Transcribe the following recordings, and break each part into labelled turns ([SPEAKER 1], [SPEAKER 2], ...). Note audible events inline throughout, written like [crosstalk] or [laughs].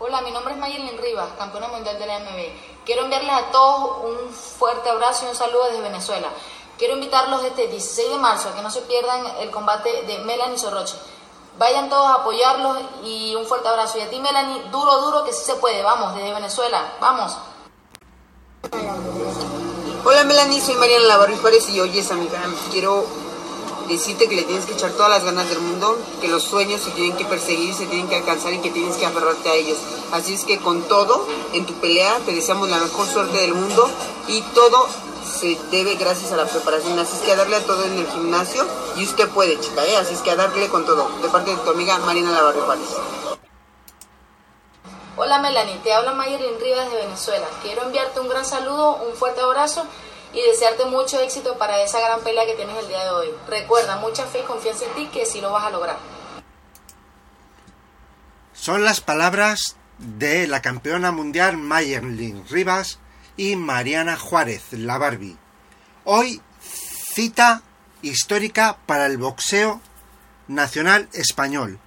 [SPEAKER 1] Hola, mi nombre es Mayelin Rivas, campeona mundial de la MB. Quiero enviarles a todos un fuerte abrazo y un saludo desde Venezuela. Quiero invitarlos este 16 de marzo a que no se pierdan el combate de Melanie Sorroche. Vayan todos a apoyarlos y un fuerte abrazo. Y a ti, Melanie, duro, duro, que sí se puede. Vamos, desde Venezuela. Vamos.
[SPEAKER 2] Hola, Melanie, soy Mariana Lavarri Juárez y oyes a mi. Quiero decirte que le tienes que echar todas las ganas del mundo, que los sueños se tienen que perseguir, se tienen que alcanzar y que tienes que aferrarte a ellos. Así es que con todo, en tu pelea, te deseamos la mejor suerte del mundo y todo se debe gracias a la preparación. Así es que a darle a todo en el gimnasio y usted puede, chica, ¿eh? Así es que a darle con todo. De parte de tu amiga Marina Lavarre Juárez.
[SPEAKER 1] Hola Melanie, te habla Mayerlin Rivas de Venezuela. Quiero enviarte un gran saludo, un fuerte abrazo y desearte mucho éxito para esa gran pelea que tienes el día de hoy. Recuerda, mucha fe y confianza en ti que sí lo vas a lograr.
[SPEAKER 3] Son las palabras de la campeona mundial Mayerlin Rivas y Mariana Juárez, la Barbie. Hoy cita histórica para el boxeo nacional español.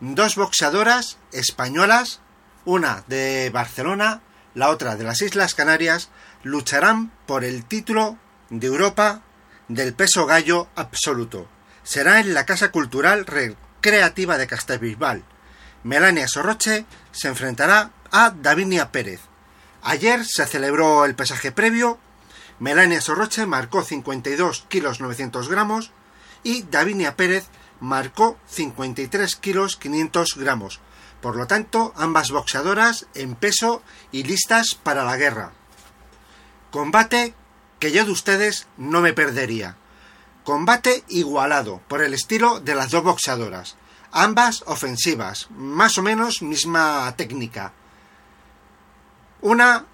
[SPEAKER 3] Dos boxeadoras españolas, una de Barcelona, la otra de las Islas Canarias, lucharán por el título de Europa del peso gallo absoluto. Será en la Casa Cultural Recreativa de Castelbisbal. Melania Sorroche se enfrentará a Davinia Pérez. Ayer se celebró el pesaje previo. Melania Sorroche marcó 52 kilos 900 gramos y Davinia Pérez marcó 53 kilos 500 gramos. Por lo tanto, ambas boxeadoras en peso y listas para la guerra. Combate que yo de ustedes no me perdería. Combate igualado por el estilo de las dos boxeadoras. Ambas ofensivas, más o menos misma técnica. Una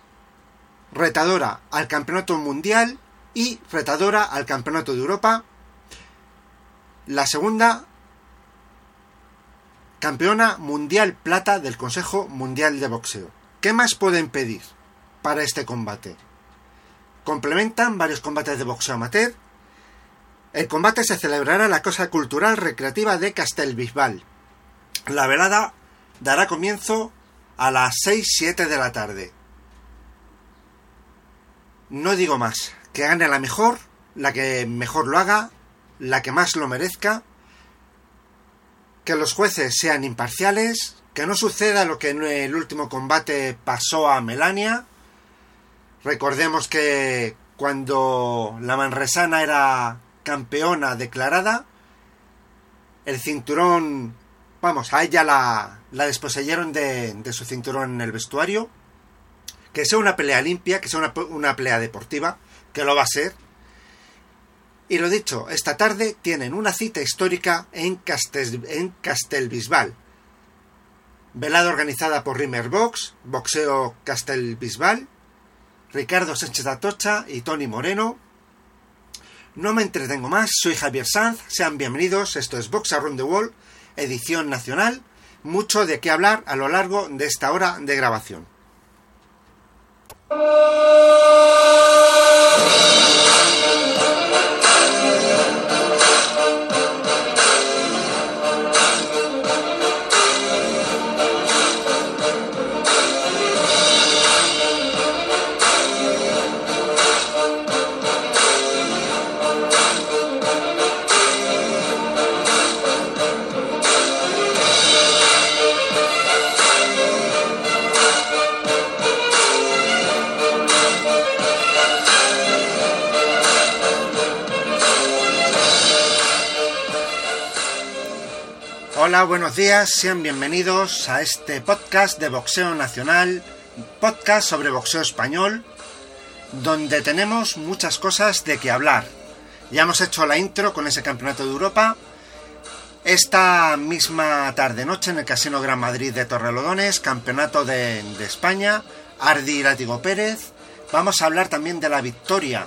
[SPEAKER 3] retadora al campeonato mundial y retadora al campeonato de Europa. La segunda campeona mundial plata del Consejo Mundial de Boxeo. ¿Qué más pueden pedir para este combate? Complementan varios combates de boxeo amateur. El combate se celebrará en la Cosa Cultural Recreativa de Castelbisbal. La velada dará comienzo a las 6-7 de la tarde. No digo más, que gane la mejor, la que mejor lo haga, la que más lo merezca, que los jueces sean imparciales, que no suceda lo que en el último combate pasó a Melania. Recordemos que cuando la manresana era campeona declarada, el cinturón, vamos, a ella la, la desposeyeron de, de su cinturón en el vestuario. Que sea una pelea limpia, que sea una, una pelea deportiva, que lo va a ser. Y lo dicho, esta tarde tienen una cita histórica en, Castel, Castelbisbal. Velada organizada por Rimmer Box, Boxeo Castelbisbal, Ricardo Sánchez Atocha y Tony Moreno. No me entretengo más, soy Javier Sanz, sean bienvenidos, esto es Box Around the Wall, edición nacional, mucho de qué hablar a lo largo de esta hora de grabación. Buenos días, sean bienvenidos a este podcast de Boxeo Nacional, podcast sobre boxeo español, donde tenemos muchas cosas de que hablar. Ya hemos hecho la intro con ese campeonato de Europa Esta misma tarde-noche en el Casino Gran Madrid de Torrelodones, Campeonato de, de España, Ardi Látigo Pérez. Vamos a hablar también de la victoria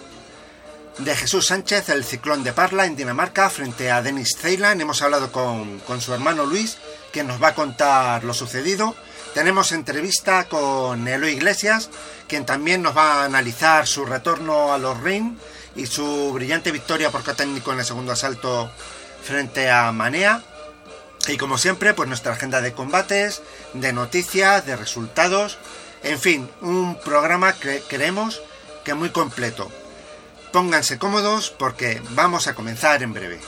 [SPEAKER 3] de Jesús Sánchez, el ciclón de Parla en Dinamarca, frente a Denis Ceylan. Hemos hablado con, con su hermano Luis, que nos va a contar lo sucedido. Tenemos entrevista con Eloy Iglesias, quien también nos va a analizar su retorno a los ring y su brillante victoria por técnico en el segundo asalto frente a Manea. Y como siempre, pues nuestra agenda de combates, de noticias, de resultados, en fin, un programa que creemos que muy completo. Pónganse cómodos porque vamos a comenzar en breve.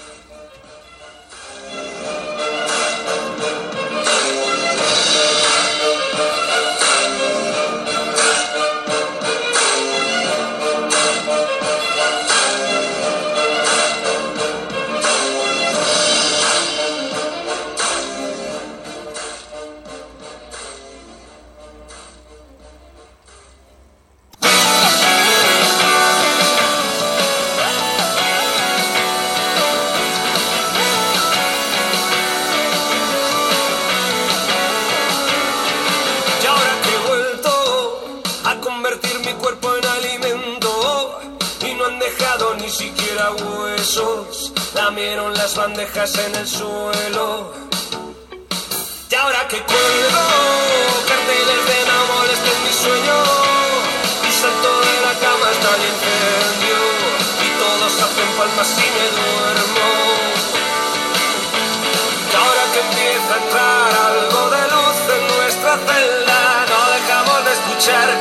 [SPEAKER 4] Bandejas en el suelo. Y ahora que cuelgo carteles de no molesten mi sueño y salto de la cama hasta el incendio y todos hacen palmas y me duermo. Y ahora que empieza a entrar algo de luz en nuestra celda, no dejamos de escuchar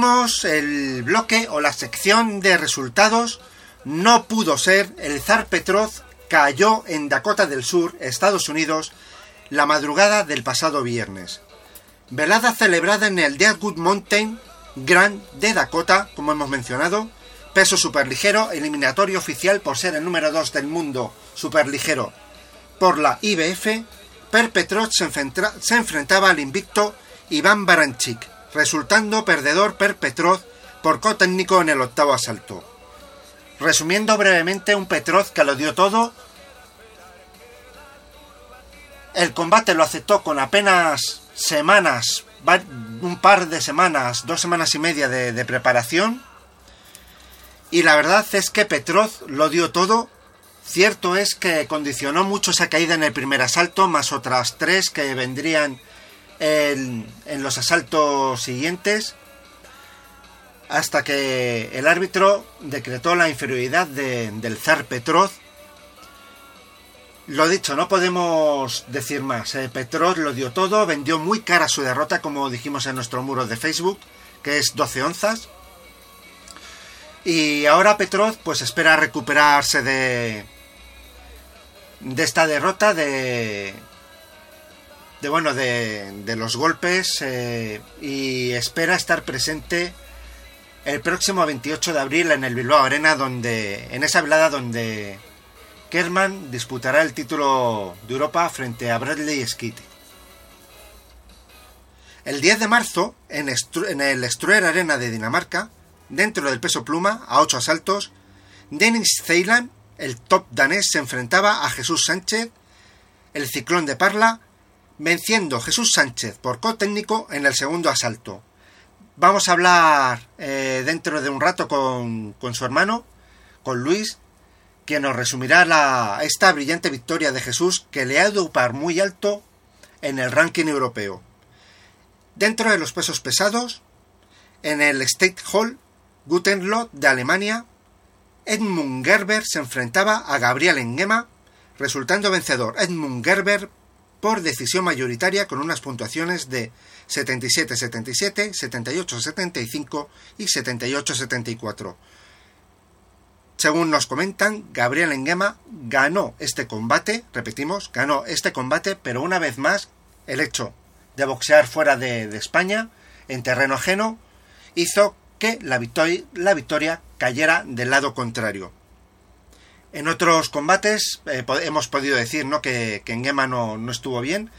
[SPEAKER 3] El bloque o la sección de resultados. No pudo ser, el zar Petrov cayó en Dakota del Sur, Estados Unidos, la madrugada del pasado viernes. Velada celebrada en el Deadwood Mountain Grand de Dakota, como hemos mencionado, peso superligero, eliminatorio oficial por ser el número 2 del mundo superligero por la IBF, Per Petrov se, se enfrentaba al invicto Iván Baranchik, resultando perdedor Per Petrov por co-técnico en el octavo asalto. Resumiendo brevemente, un Petrov que lo dio todo. El combate lo aceptó con apenas semanas, un par de semanas, dos semanas y media de, de preparación. Y la verdad es que Petrov lo dio todo. Cierto es que condicionó mucho esa caída en el primer asalto, más otras tres que vendrían en, los asaltos siguientes hasta que el árbitro decretó la inferioridad del zar Petrov. Lo dicho, no podemos decir más. Eh, Petrov lo dio todo, vendió muy cara su derrota, como dijimos en nuestro muro de Facebook, que es 12 onzas. Y ahora Petrov pues espera recuperarse de, de esta derrota, de, de bueno de, de los golpes eh, y espera estar presente el próximo 28 de abril en el Bilbao Arena donde en esa velada donde Kerman disputará el título de Europa frente a Bradley Skitty. El 10 de marzo en, en el Struer Arena de Dinamarca, dentro del peso pluma a 8 asaltos, Dennis Ceylan, el top danés, se enfrentaba a Jesús Sánchez, el ciclón de Parla, venciendo Jesús Sánchez por co-técnico en el segundo asalto. Vamos a hablar eh, dentro de un rato con, con, su hermano, con Luis, quien nos resumirá la, esta brillante victoria de Jesús que le ha par muy alto en el ranking europeo. Dentro de los pesos pesados, en el State Hall Gutenlot de Alemania, Edmund Gerber se enfrentaba a Gabriel Engema, resultando vencedor Edmund Gerber por decisión mayoritaria con unas puntuaciones de 77-77, 78-75 y 78-74. Según nos comentan, Gabriel Engema ganó este combate, repetimos, ganó este combate, pero una vez más el hecho de boxear fuera de, España, en terreno ajeno, hizo que la victoria cayera del lado contrario. En otros combates eh, hemos podido decir ¿no? que, que Engema no, no estuvo bien.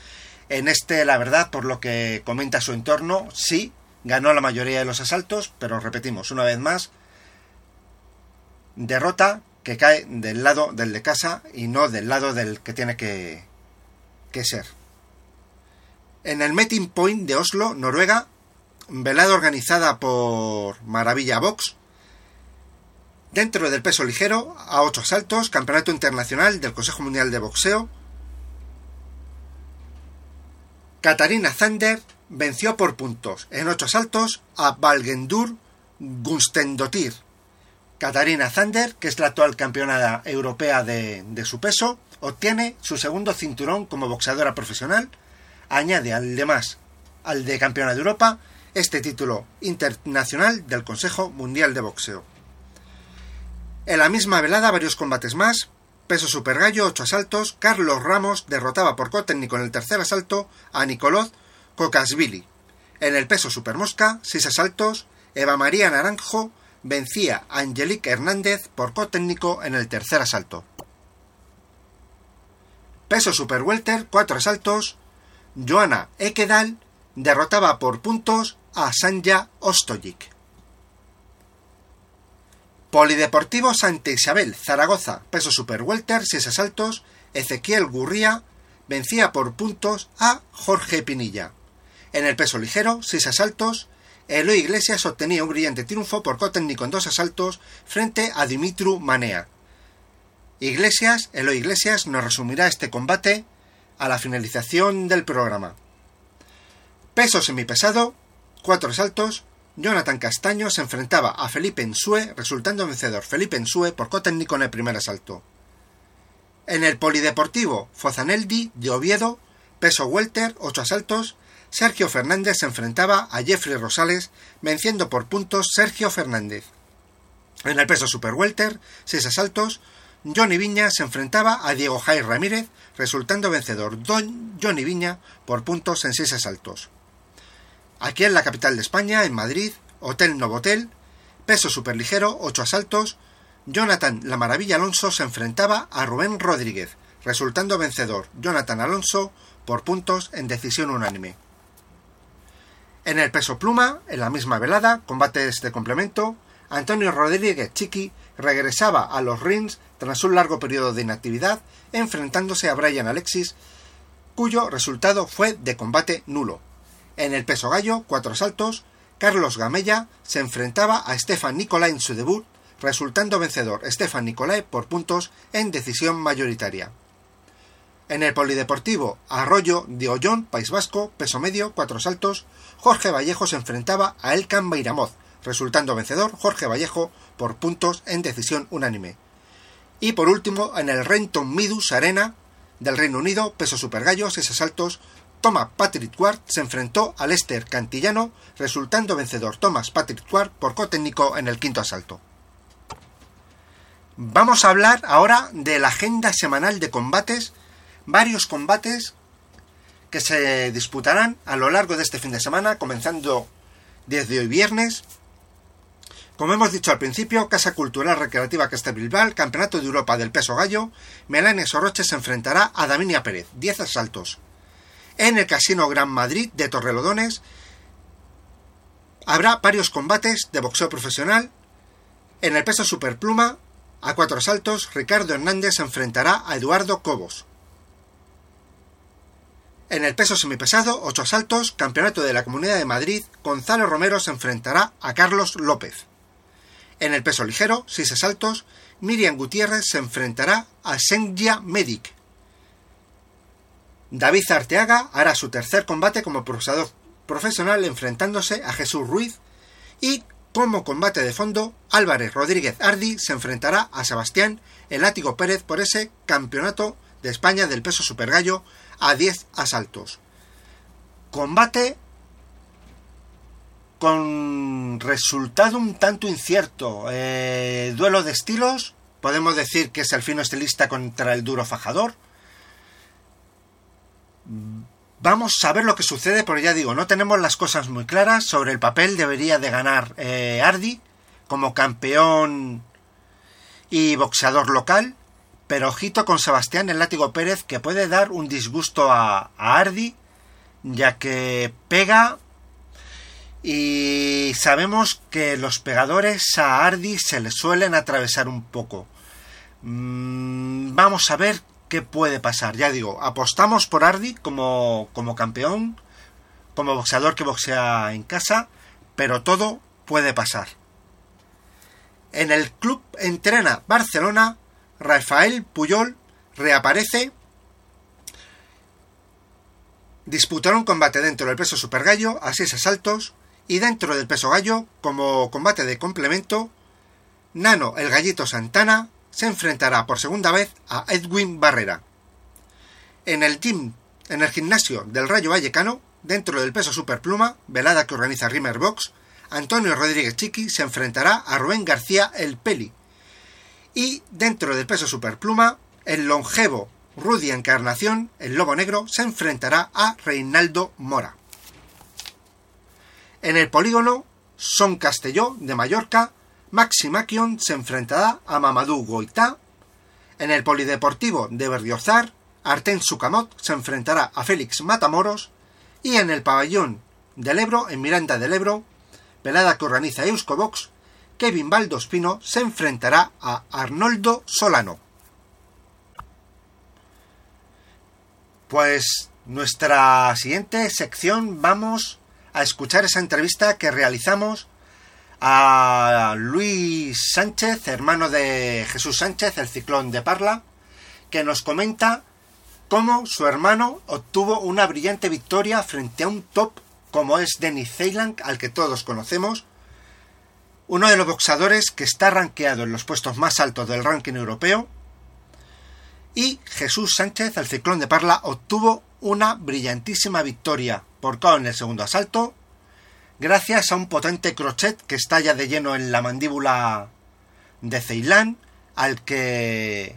[SPEAKER 3] En este, la verdad, por lo que comenta su entorno, sí, ganó la mayoría de los asaltos, pero repetimos, una vez más, derrota que cae del lado del de casa y no del lado del que tiene que, que ser. En el Meeting Point de Oslo, Noruega, velada organizada por Maravilla Box, dentro del peso ligero, a ocho asaltos, Campeonato Internacional del Consejo Mundial de Boxeo, Katarina Zander venció por puntos en ocho asaltos a Valgendur Gunstendotir. Katarina Zander, que es la actual campeona europea de, de, su peso, obtiene su segundo cinturón como boxeadora profesional, añade al demás al de campeona de Europa este título internacional del Consejo Mundial de Boxeo. En la misma velada varios combates más, peso super gallo, ocho asaltos, Carlos Ramos derrotaba por técnico en el tercer asalto a Nicolás Kokasvili. En el peso super mosca, seis asaltos, Eva María Naranjo vencía a Angelique Hernández por técnico en el tercer asalto. Peso super welter, cuatro asaltos, Joana Ekedal derrotaba por puntos a Sanja Ostojic. Polideportivo Santa Isabel, Zaragoza, peso super welter, 6 asaltos, Ezequiel Gurría vencía por puntos a Jorge Pinilla. En el peso ligero, 6 asaltos, Eloy Iglesias obtenía un brillante triunfo por técnico en dos asaltos frente a Dimitru Manea. Iglesias, Eloy Iglesias nos resumirá este combate a la finalización del programa. Peso semipesado, cuatro asaltos, Jonathan Castaño se enfrentaba a Felipe Ensue, resultando vencedor Felipe Ensue por cotécnico en el primer asalto. En el Polideportivo Fozaneldi de Oviedo, peso welter, ocho asaltos, Sergio Fernández se enfrentaba a Jeffrey Rosales, venciendo por puntos Sergio Fernández. En el peso super welter, seis asaltos, Johnny Viña se enfrentaba a Diego Jai Ramírez, resultando vencedor Don Johnny Viña por puntos en seis asaltos. Aquí en la capital de España, en Madrid, Hotel Novotel, peso superligero, ocho asaltos, Jonathan La Maravilla Alonso se enfrentaba a Rubén Rodríguez, resultando vencedor Jonathan Alonso por puntos en decisión unánime. En el peso pluma, en la misma velada, combates de complemento, Antonio Rodríguez Chiqui regresaba a los rings tras un largo periodo de inactividad, enfrentándose a Brian Alexis, cuyo resultado fue de combate nulo. En el peso gallo, cuatro asaltos, Carlos Gamella se enfrentaba a Stefan Nicolai en su debut, resultando vencedor Stefan Nicolai por puntos en decisión mayoritaria. En el polideportivo Arroyo de Ollón, País Vasco, peso medio, cuatro saltos, Jorge Vallejo se enfrentaba a Elkan Beiramoz, resultando vencedor Jorge Vallejo por puntos en decisión unánime. Y por último, en el Renton Midus Arena del Reino Unido, peso super gallo, seis asaltos, Thomas Patrick Ward se enfrentó a Lester Cantillano, resultando vencedor Thomas Patrick Ward por cotécnico en el quinto asalto. Vamos a hablar ahora de la agenda semanal de combates, varios combates que se disputarán a lo largo de este fin de semana, comenzando desde hoy viernes. Como hemos dicho al principio, Casa Cultural Recreativa Castelbilbal, Campeonato de Europa del Peso Gallo, Melania Soroche se enfrentará a Daminia Pérez, 10 asaltos en el Casino Gran Madrid de Torrelodones. Habrá varios combates de boxeo profesional. En el peso superpluma, a cuatro asaltos, Ricardo Hernández se enfrentará a Eduardo Cobos. En el peso semipesado, ocho asaltos, Campeonato de la Comunidad de Madrid, Gonzalo Romero se enfrentará a Carlos López. En el peso ligero, seis asaltos, Miriam Gutiérrez se enfrentará a Sengia Medic. David Arteaga hará su tercer combate como boxeador profesional enfrentándose a Jesús Ruiz y como combate de fondo, Álvarez Rodríguez Ardi se enfrentará a Sebastián El Látigo Pérez por ese campeonato de España del peso supergallo a 10 asaltos. Combate con resultado un tanto incierto. Eh, duelo de estilos. Podemos decir que es el fino estilista contra el duro fajador. Vamos a ver lo que sucede, porque ya digo, no tenemos las cosas muy claras. Sobre el papel debería de ganar eh, Ardi como campeón y boxeador local. Pero ojito con Sebastián el látigo Pérez que puede dar un disgusto a, a Ardi, ya que pega y sabemos que los pegadores a Ardi se le suelen atravesar un poco. Mm, vamos a ver qué puede pasar. Ya digo, apostamos por Ardi como, como campeón, como boxeador que boxea en casa, pero todo puede pasar. En el club entrena Barcelona, Rafael Puyol reaparece. Disputaron combate dentro del peso super gallo a seis asaltos y dentro del peso gallo, como combate de complemento, Nano el Gallito Santana se enfrentará por segunda vez a Edwin Barrera. En el en el gimnasio del Rayo Vallecano, dentro del peso superpluma, velada que organiza Rimmer Box, Antonio Rodríguez Chiqui se enfrentará a Rubén García el Peli. Y dentro del peso superpluma, el longevo Rudy Encarnación, el Lobo Negro, se enfrentará a Reinaldo Mora. En el polígono Son Castelló de Mallorca, Maxi Maquion se enfrentará a Mamadou Goitá. En el polideportivo de Berriozar, Arten Sucamot se enfrentará a Félix Matamoros. Y en el pabellón del Ebro, en Miranda del Ebro, velada que organiza Euskobox, Kevin Valdospino se enfrentará a Arnoldo Solano. Pues nuestra siguiente sección vamos a escuchar esa entrevista que realizamos a Luis Sánchez, hermano de Jesús Sánchez, el ciclón de Parla, que nos comenta cómo su hermano obtuvo una brillante victoria frente a un top como es Denis Ceylan, al que todos conocemos, uno de los boxadores que está rankeado en los puestos más altos del ranking europeo, y Jesús Sánchez, el ciclón de Parla, obtuvo una brillantísima victoria por KO en el segundo asalto, gracias a un potente crochet que estalla de lleno en la mandíbula de Ceilán, al que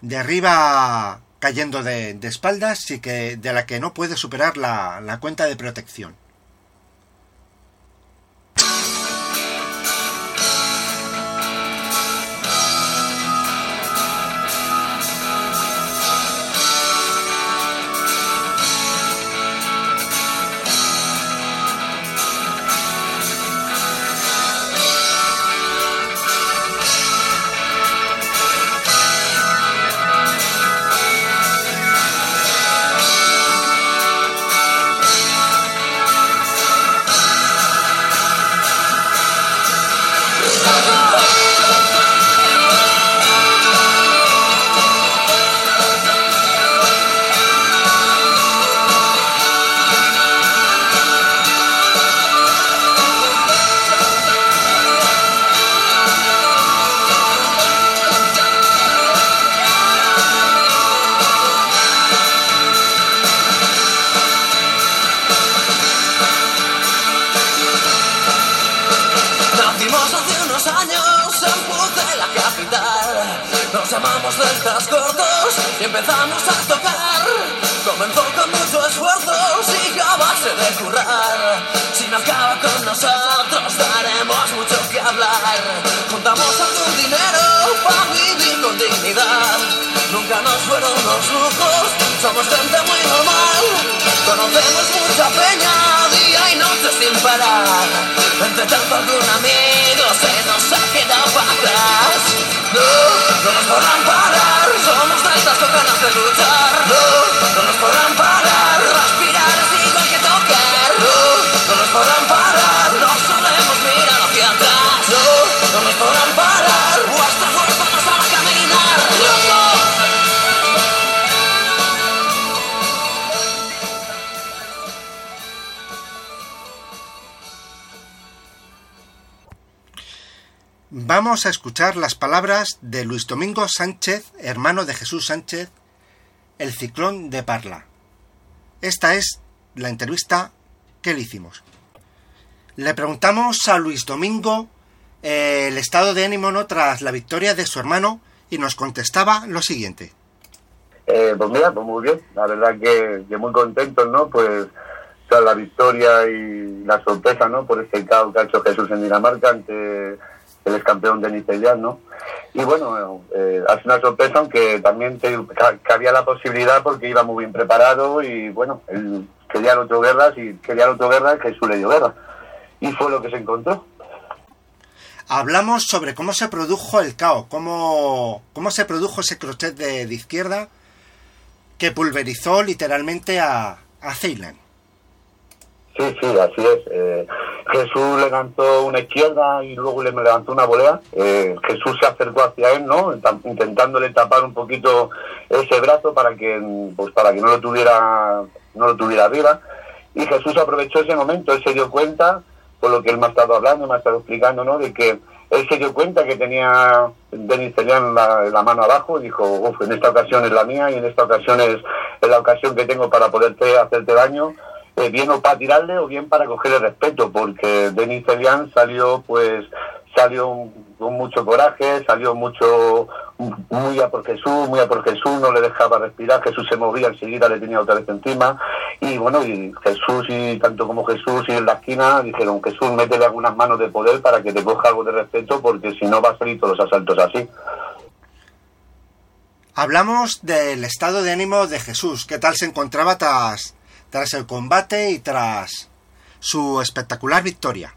[SPEAKER 3] derriba cayendo de, espaldas y que de la que no puede superar la, la cuenta de protección. Vamos a escuchar las palabras de Luis Domingo Sánchez, hermano de Jesús Sánchez, el ciclón de Parla. Esta es la entrevista que le hicimos. Le preguntamos a Luis Domingo eh, el estado de ánimo ¿no? tras la victoria de su hermano y nos contestaba lo siguiente.
[SPEAKER 5] Eh, pues mira, pues muy bien, la verdad que, muy contentos, ¿no? Pues tras la victoria y la sorpresa, ¿no? Por este caos que ha hecho Jesús en Dinamarca ante el ex campeón de Niceyán, ¿no? Y bueno, eh, ha sido una sorpresa, aunque también te, que había la posibilidad porque iba muy bien preparado y bueno, él quería el otro guerra, y quería el otro guerra, Jesús le dio guerra. Y fue lo que se encontró.
[SPEAKER 3] Hablamos sobre cómo se produjo el caos, cómo, cómo se produjo ese crochet de, de izquierda que pulverizó literalmente a, a Ceylan.
[SPEAKER 5] Sí, sí, así es. Eh, Jesús levantó una izquierda y luego le levantó una volea. Eh, Jesús se acercó hacia él, ¿no? Intentándole tapar un poquito ese brazo para que, pues para que no lo tuviera, no lo tuviera arriba. Y Jesús aprovechó ese momento, él se dio cuenta, por lo que él me ha estado hablando, me ha estado explicando, ¿no? De que él se dio cuenta que tenía Denis Celian la, mano abajo y dijo, uff, en esta ocasión es la mía y en esta ocasión es, es la ocasión que tengo para poderte hacerte daño eh, bien o para tirarle o bien para cogerle respeto, porque Denis Celian salió pues salió con mucho coraje, salió mucho muy a por Jesús, muy a por Jesús, no le dejaba respirar, Jesús se movía enseguida, le tenía otra vez encima, y bueno, y Jesús y tanto como Jesús y en la esquina dijeron, Jesús, métele algunas manos de poder para que te coja algo de respeto, porque si no va a salir todos los asaltos así.
[SPEAKER 3] Hablamos del estado de ánimo de Jesús, ¿qué tal se encontraba tras, tras el combate y tras su espectacular victoria.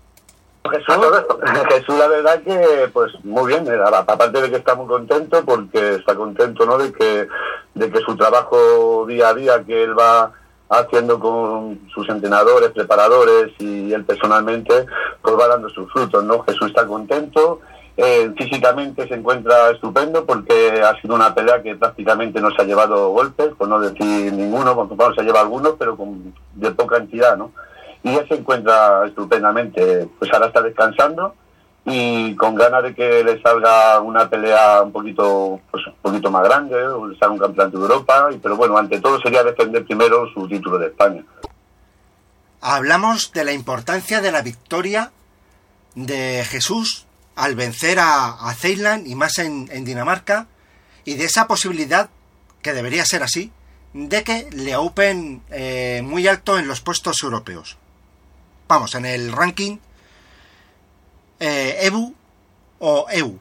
[SPEAKER 5] Jesús, [laughs] Jesús la verdad que pues muy bien, aparte de que está muy contento porque está contento ¿no? de que de que su trabajo día a día que él va haciendo con sus entrenadores, preparadores y él personalmente, pues va dando sus frutos, ¿no? Jesús está contento, eh, físicamente se encuentra estupendo porque ha sido una pelea que prácticamente no se ha llevado golpes, por no decir ninguno, con se lleva algunos, pero de poca entidad, ¿no? Y él se encuentra estupendamente, pues ahora está descansando y con ganas de que le salga una pelea un poquito pues un poquito más grande, o le salga un campeonato de Europa, pero bueno, ante todo sería defender primero su título de España.
[SPEAKER 3] Hablamos de la importancia de la victoria de Jesús al vencer a, a y más en, Dinamarca y de esa posibilidad, que debería ser así, de que le open eh, muy alto en los puestos europeos. Vamos, en el ranking eh, EBU o EU.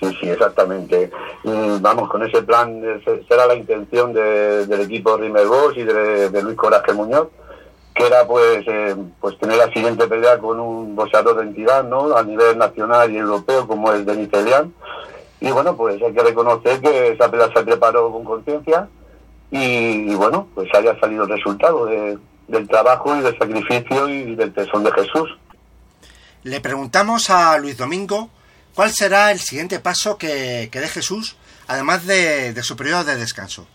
[SPEAKER 5] Sí, sí, exactamente. Vamos, con ese plan será la intención de, del equipo Rimer Bosch y de Luis Coraje Muñoz que era pues eh, pues tener la siguiente pelea con un boxeador de entidad no a nivel nacional y europeo como es Denis Elian. Y bueno pues hay que reconocer que esa pelea se preparó con conciencia y, y, bueno pues haya salido el resultado de, del trabajo y del sacrificio y del tesón de Jesús.
[SPEAKER 3] Le preguntamos a Luis Domingo cuál será el siguiente paso que, que dé Jesús además de, de su periodo de descanso.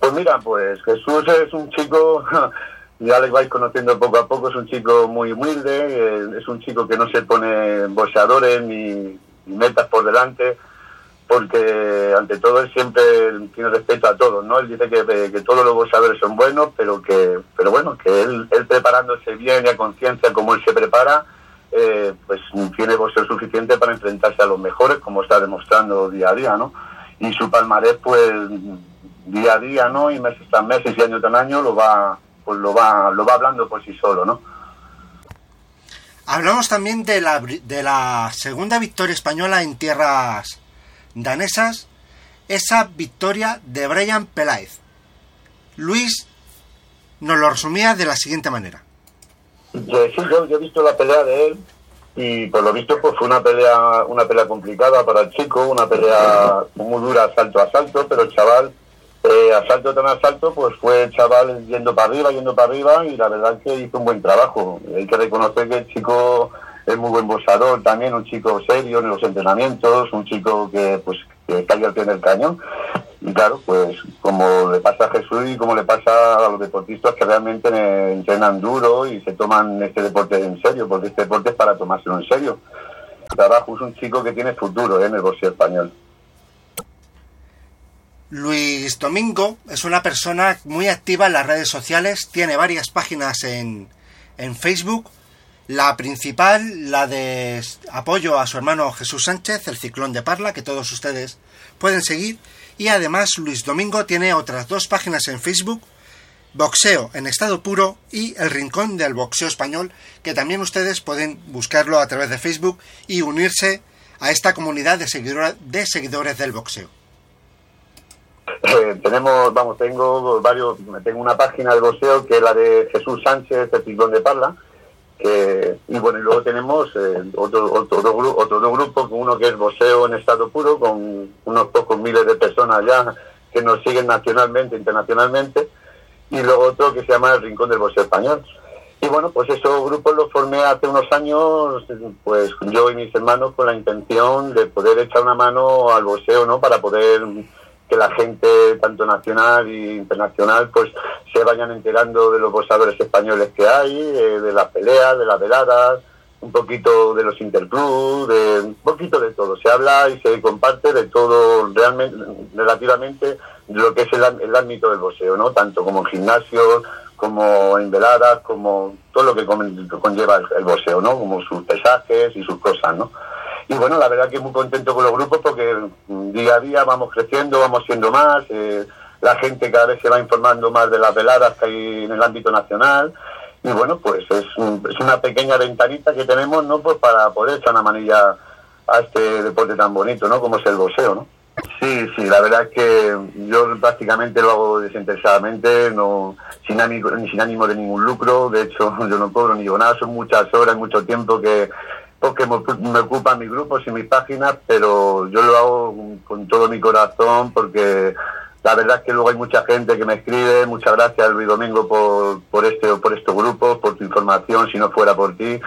[SPEAKER 5] Pues mira pues Jesús es un chico ya le vais conociendo poco a poco, es un chico muy humilde, eh, es un chico que no se pone boxeadores ni, metas por delante, porque ante todo él siempre tiene respeto a todos, ¿no? Él dice que, que todos los boxeadores son buenos, pero que, pero bueno, que él, él preparándose bien y a conciencia como él se prepara, eh, pues tiene boxeo suficiente para enfrentarse a los mejores, como está demostrando día a día, ¿no? Y su palmarés, pues día a día, ¿no? Y meses tras meses y año tras año lo va pues lo va, lo va hablando por sí solo, ¿no?
[SPEAKER 3] Hablamos también de la, de la segunda victoria española en tierras danesas, esa victoria de Brian Peláez. Luis nos lo resumía de la siguiente manera.
[SPEAKER 5] Sí, yo, yo, he visto la pelea de él y por lo visto pues fue una pelea una pelea complicada para el chico, una pelea muy dura salto a salto, pero el chaval eh, asalto tras asalto, pues fue el chaval yendo para arriba, yendo para arriba, y la verdad que hizo un buen trabajo. Hay que reconocer que el chico es muy buen boxeador también, un chico serio en los entrenamientos, un chico que pues que está al pie del cañón. Y claro, pues como le pasa a Jesús y como le pasa a los deportistas que realmente entrenan duro y se toman este deporte en serio, porque este deporte es para tomárselo en serio. Trabajo es un chico que tiene futuro ¿eh? en el boxeo español.
[SPEAKER 3] Luis Domingo es una persona muy activa en las redes sociales, tiene varias páginas en, en Facebook. La principal, la de apoyo a su hermano Jesús Sánchez, el Ciclón de Parla, que todos ustedes pueden seguir. Y además Luis Domingo tiene otras dos páginas en Facebook, Boxeo en estado puro y El Rincón del Boxeo Español, que también ustedes pueden buscarlo a través de Facebook y unirse a esta comunidad de, de seguidores del boxeo.
[SPEAKER 5] Eh, tenemos, vamos, tengo varios, tengo una página de boxeo que es la de Jesús Sánchez, el Ciclón de Parla, y bueno, y luego tenemos eh, otro, otro, otro, dos grupos, uno que es boxeo en estado puro, con unos pocos miles de personas ya que nos siguen nacionalmente, internacionalmente, y luego otro que se llama el Rincón del Boxeo Español. Y bueno, pues esos grupos los formé hace unos años, pues yo y mis hermanos con la intención de poder echar una mano al boxeo, ¿no? Para poder que la gente, tanto nacional e internacional, pues se vayan enterando de los boxeadores españoles que hay, eh, de las peleas, de las veladas, un poquito de los interclubs, de un poquito de todo. Se habla y se comparte de todo realmente, relativamente lo que es el, ámbito del boxeo, ¿no? Tanto como en gimnasios, como en veladas, como todo lo que conlleva el, el boxeo, ¿no? Como sus pesajes y sus cosas, ¿no? Y bueno, la verdad que muy contento con los grupos porque día a día vamos creciendo, vamos siendo más, eh, la gente cada vez se va informando más de las veladas que hay en el ámbito nacional y bueno, pues es, es una pequeña ventanita que tenemos, ¿no? Pues para poder echar una manilla a este deporte tan bonito, ¿no? Como es el boxeo, ¿no? Sí, sí, la verdad es que yo prácticamente lo hago desinteresadamente, no sin ánimo, sin ánimo de ningún lucro, de hecho [laughs] yo no cobro ni nada, son muchas horas, mucho tiempo que porque me ocupan mis grupos y mis páginas, pero yo lo hago con todo mi corazón porque la verdad es que luego hay mucha gente que me escribe, muchas gracias Luis Domingo por, por este por estos grupos, por tu información, si no fuera por ti,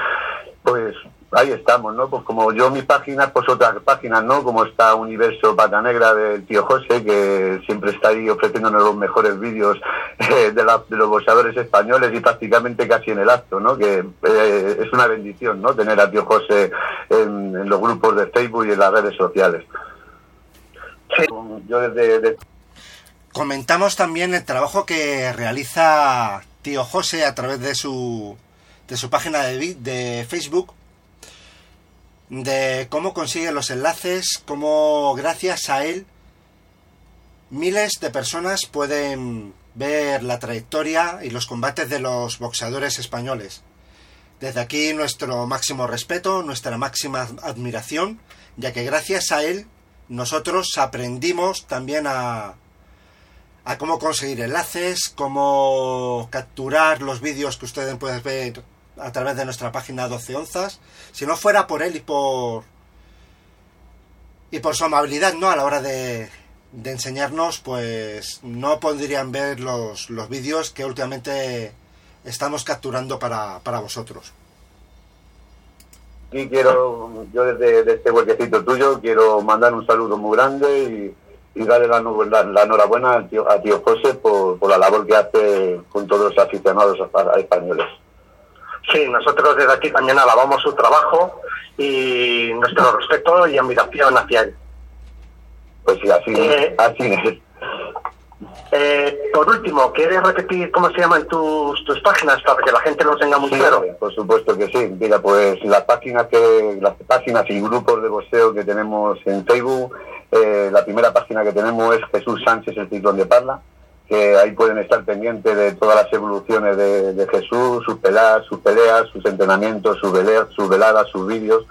[SPEAKER 5] pues ahí estamos, ¿no? Pues como yo mis páginas, pues otras páginas, ¿no? Como está Universo Pata Negra del tío José, que siempre está ahí ofreciéndonos los mejores vídeos [laughs] eh, de, los boxeadores españoles y prácticamente casi en el acto, ¿no? Que eh, es una bendición, ¿no? Tener a tío José en, los grupos de Facebook y en las redes sociales.
[SPEAKER 3] Yo desde, Comentamos también el trabajo que realiza tío José a través de su de su página de, de Facebook de cómo consigue los enlaces, cómo gracias a él miles de personas pueden ver la trayectoria y los combates de los boxeadores españoles. Desde aquí nuestro máximo respeto, nuestra máxima admiración, ya que gracias a él nosotros aprendimos también a, a cómo conseguir enlaces, cómo capturar los vídeos que ustedes pueden ver a través de nuestra página 12 onzas. Si no fuera por él y por y por su amabilidad, ¿no? A la hora de, de enseñarnos, pues no podrían ver los, los vídeos que últimamente estamos capturando para, para vosotros.
[SPEAKER 5] Y quiero, yo desde, este huequecito tuyo, quiero mandar un saludo muy grande y, y darle la, la, enhorabuena a tío, a tío José por, por, la labor que hace con todos los aficionados españoles.
[SPEAKER 6] Sí, nosotros desde aquí también alabamos su trabajo y nuestro respeto y admiración hacia él.
[SPEAKER 5] Pues sí, así, eh, así es.
[SPEAKER 6] Eh, por último, ¿quieres repetir cómo se llaman tus, tus páginas para que la gente lo tenga muy claro?
[SPEAKER 5] Por supuesto que sí. Mira, pues las páginas que las páginas y grupos de boxeo que tenemos en Facebook, eh, la primera página que tenemos es Jesús Sánchez, el ciclón de Parla que ahí pueden estar pendientes de todas las evoluciones de, Jesús, sus peleas, sus peleas, sus entrenamientos, sus sus, veladas, sus vídeos.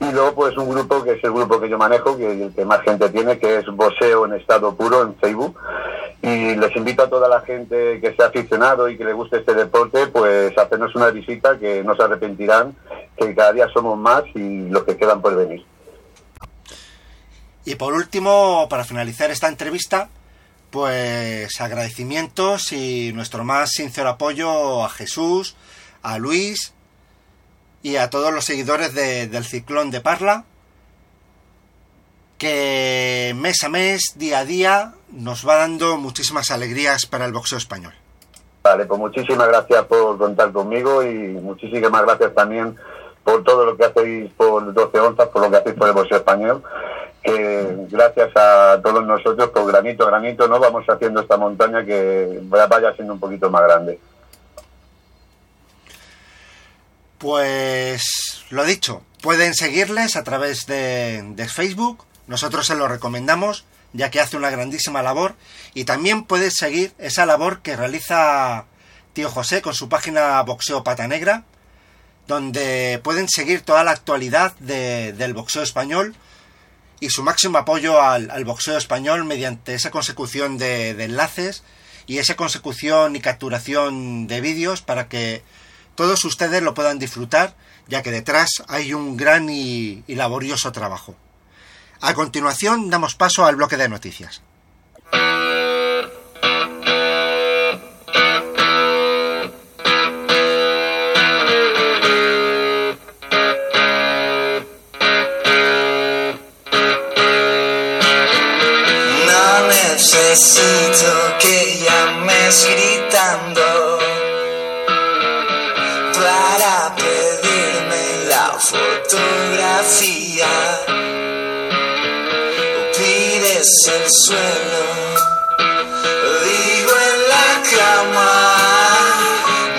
[SPEAKER 5] Y luego pues un grupo que es el grupo que yo manejo, que el que más gente tiene, que es Boseo en estado puro en Facebook. Y les invito a toda la gente que sea aficionado y que le guste este deporte, pues a hacernos una visita que no se arrepentirán, que cada día somos más y los que quedan por venir.
[SPEAKER 3] Y por último, para finalizar esta entrevista, pues agradecimientos y nuestro más sincero apoyo a Jesús, a Luis y a todos los seguidores del Ciclón de Parla, que mes a mes, día a día, nos va dando muchísimas alegrías para el boxeo español.
[SPEAKER 5] Vale, pues muchísimas gracias por contar conmigo y muchísimas gracias también por todo lo que hacéis por 12 onzas, por lo que hacéis por el boxeo español, que gracias a todos nosotros, por granito a granito, no vamos haciendo esta montaña que vaya siendo un poquito más grande.
[SPEAKER 3] Pues lo dicho, pueden seguirles a través de, Facebook, nosotros se lo recomendamos, ya que hace una grandísima labor, y también puedes seguir esa labor que realiza Tío José con su página Boxeo Pata Negra, donde pueden seguir toda la actualidad de- del boxeo español y su máximo apoyo al, al boxeo español mediante esa consecución de, de enlaces y esa consecución y capturación de vídeos para que todos ustedes lo puedan disfrutar, ya que detrás hay un gran y, y laborioso trabajo. A continuación damos paso al bloque de noticias.
[SPEAKER 7] Necesito que llames gritando para pedirme la fotografía. Pides el suelo, digo en la cama.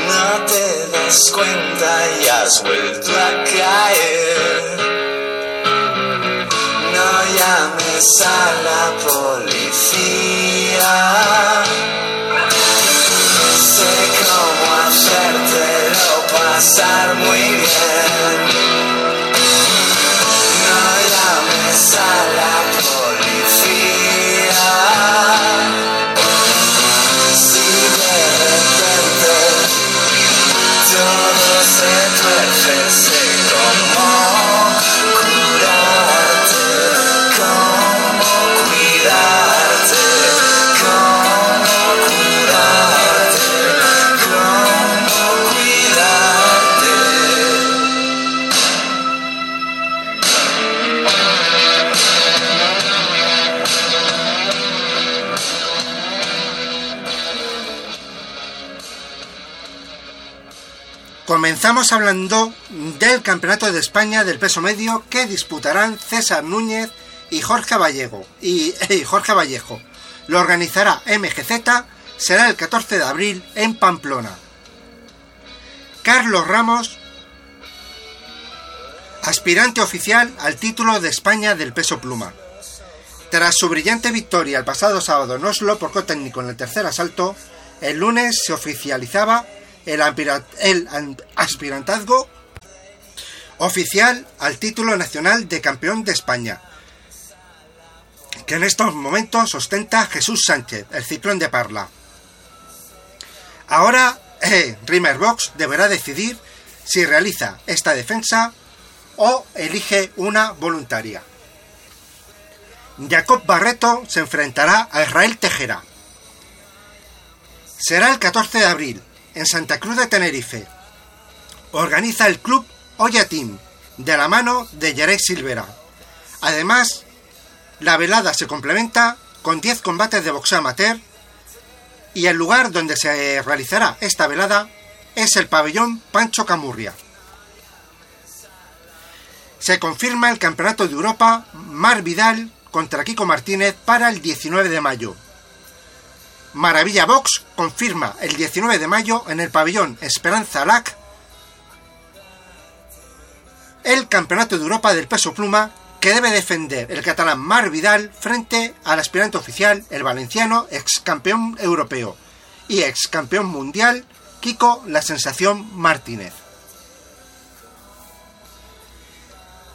[SPEAKER 7] No te das cuenta y has vuelto a caer. No llames a la policía. Sé cómo hacértelo pasar muy bien.
[SPEAKER 3] Comenzamos hablando del Campeonato de España del peso medio que disputarán César Núñez y Jorge Vallejo. Y, [laughs] y Jorge Vallejo. Lo organizará MGZ, será el 14 de abril en Pamplona. Carlos Ramos, aspirante oficial al título de España del peso pluma. Tras su brillante victoria el pasado sábado en Oslo por técnico en el tercer asalto, el lunes se oficializaba el, aspira- el an- aspirantazgo oficial al título nacional de campeón de España, que en estos momentos ostenta Jesús Sánchez, el ciclón de Parla. Ahora, eh, Rimmer Box deberá decidir si realiza esta defensa o elige una voluntaria. Jacob Barreto se enfrentará a Israel Tejera. Será el 14 de abril, en Santa Cruz de Tenerife. Organiza el club Oya Team, de la mano de Jerez Silvera. Además, la velada se complementa con 10 combates de boxeo amateur y el lugar donde se realizará esta velada es el pabellón Pancho Camurria. Se confirma el Campeonato de Europa Mar Vidal contra Kiko Martínez para el 19 de mayo. Maravilla Box confirma el 19 de mayo en el pabellón Esperanza Lac el Campeonato de Europa del peso pluma que debe defender el catalán Mar Vidal frente al aspirante oficial, el valenciano, ex campeón europeo y ex campeón mundial, Kiko La Sensación Martínez.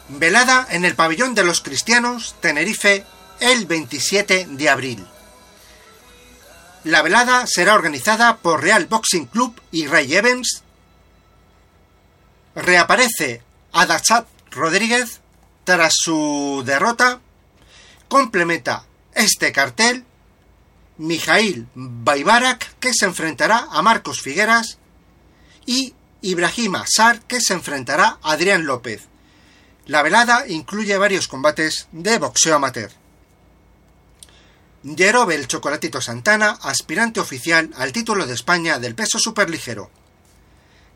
[SPEAKER 3] Velada en el pabellón de los cristianos, Tenerife, el 27 de abril. La velada será organizada por Real Boxing Club y Ray Evans. Reaparece Adachat Rodríguez tras su derrota. Complementa este cartel Mijail Baibarak que se enfrentará a Marcos Figueras y Ibrahima Sar que se enfrentará a Adrián López. La velada incluye varios combates de boxeo amateur. Jerobe el Chocolatito Santana, aspirante oficial al título de España del peso superligero.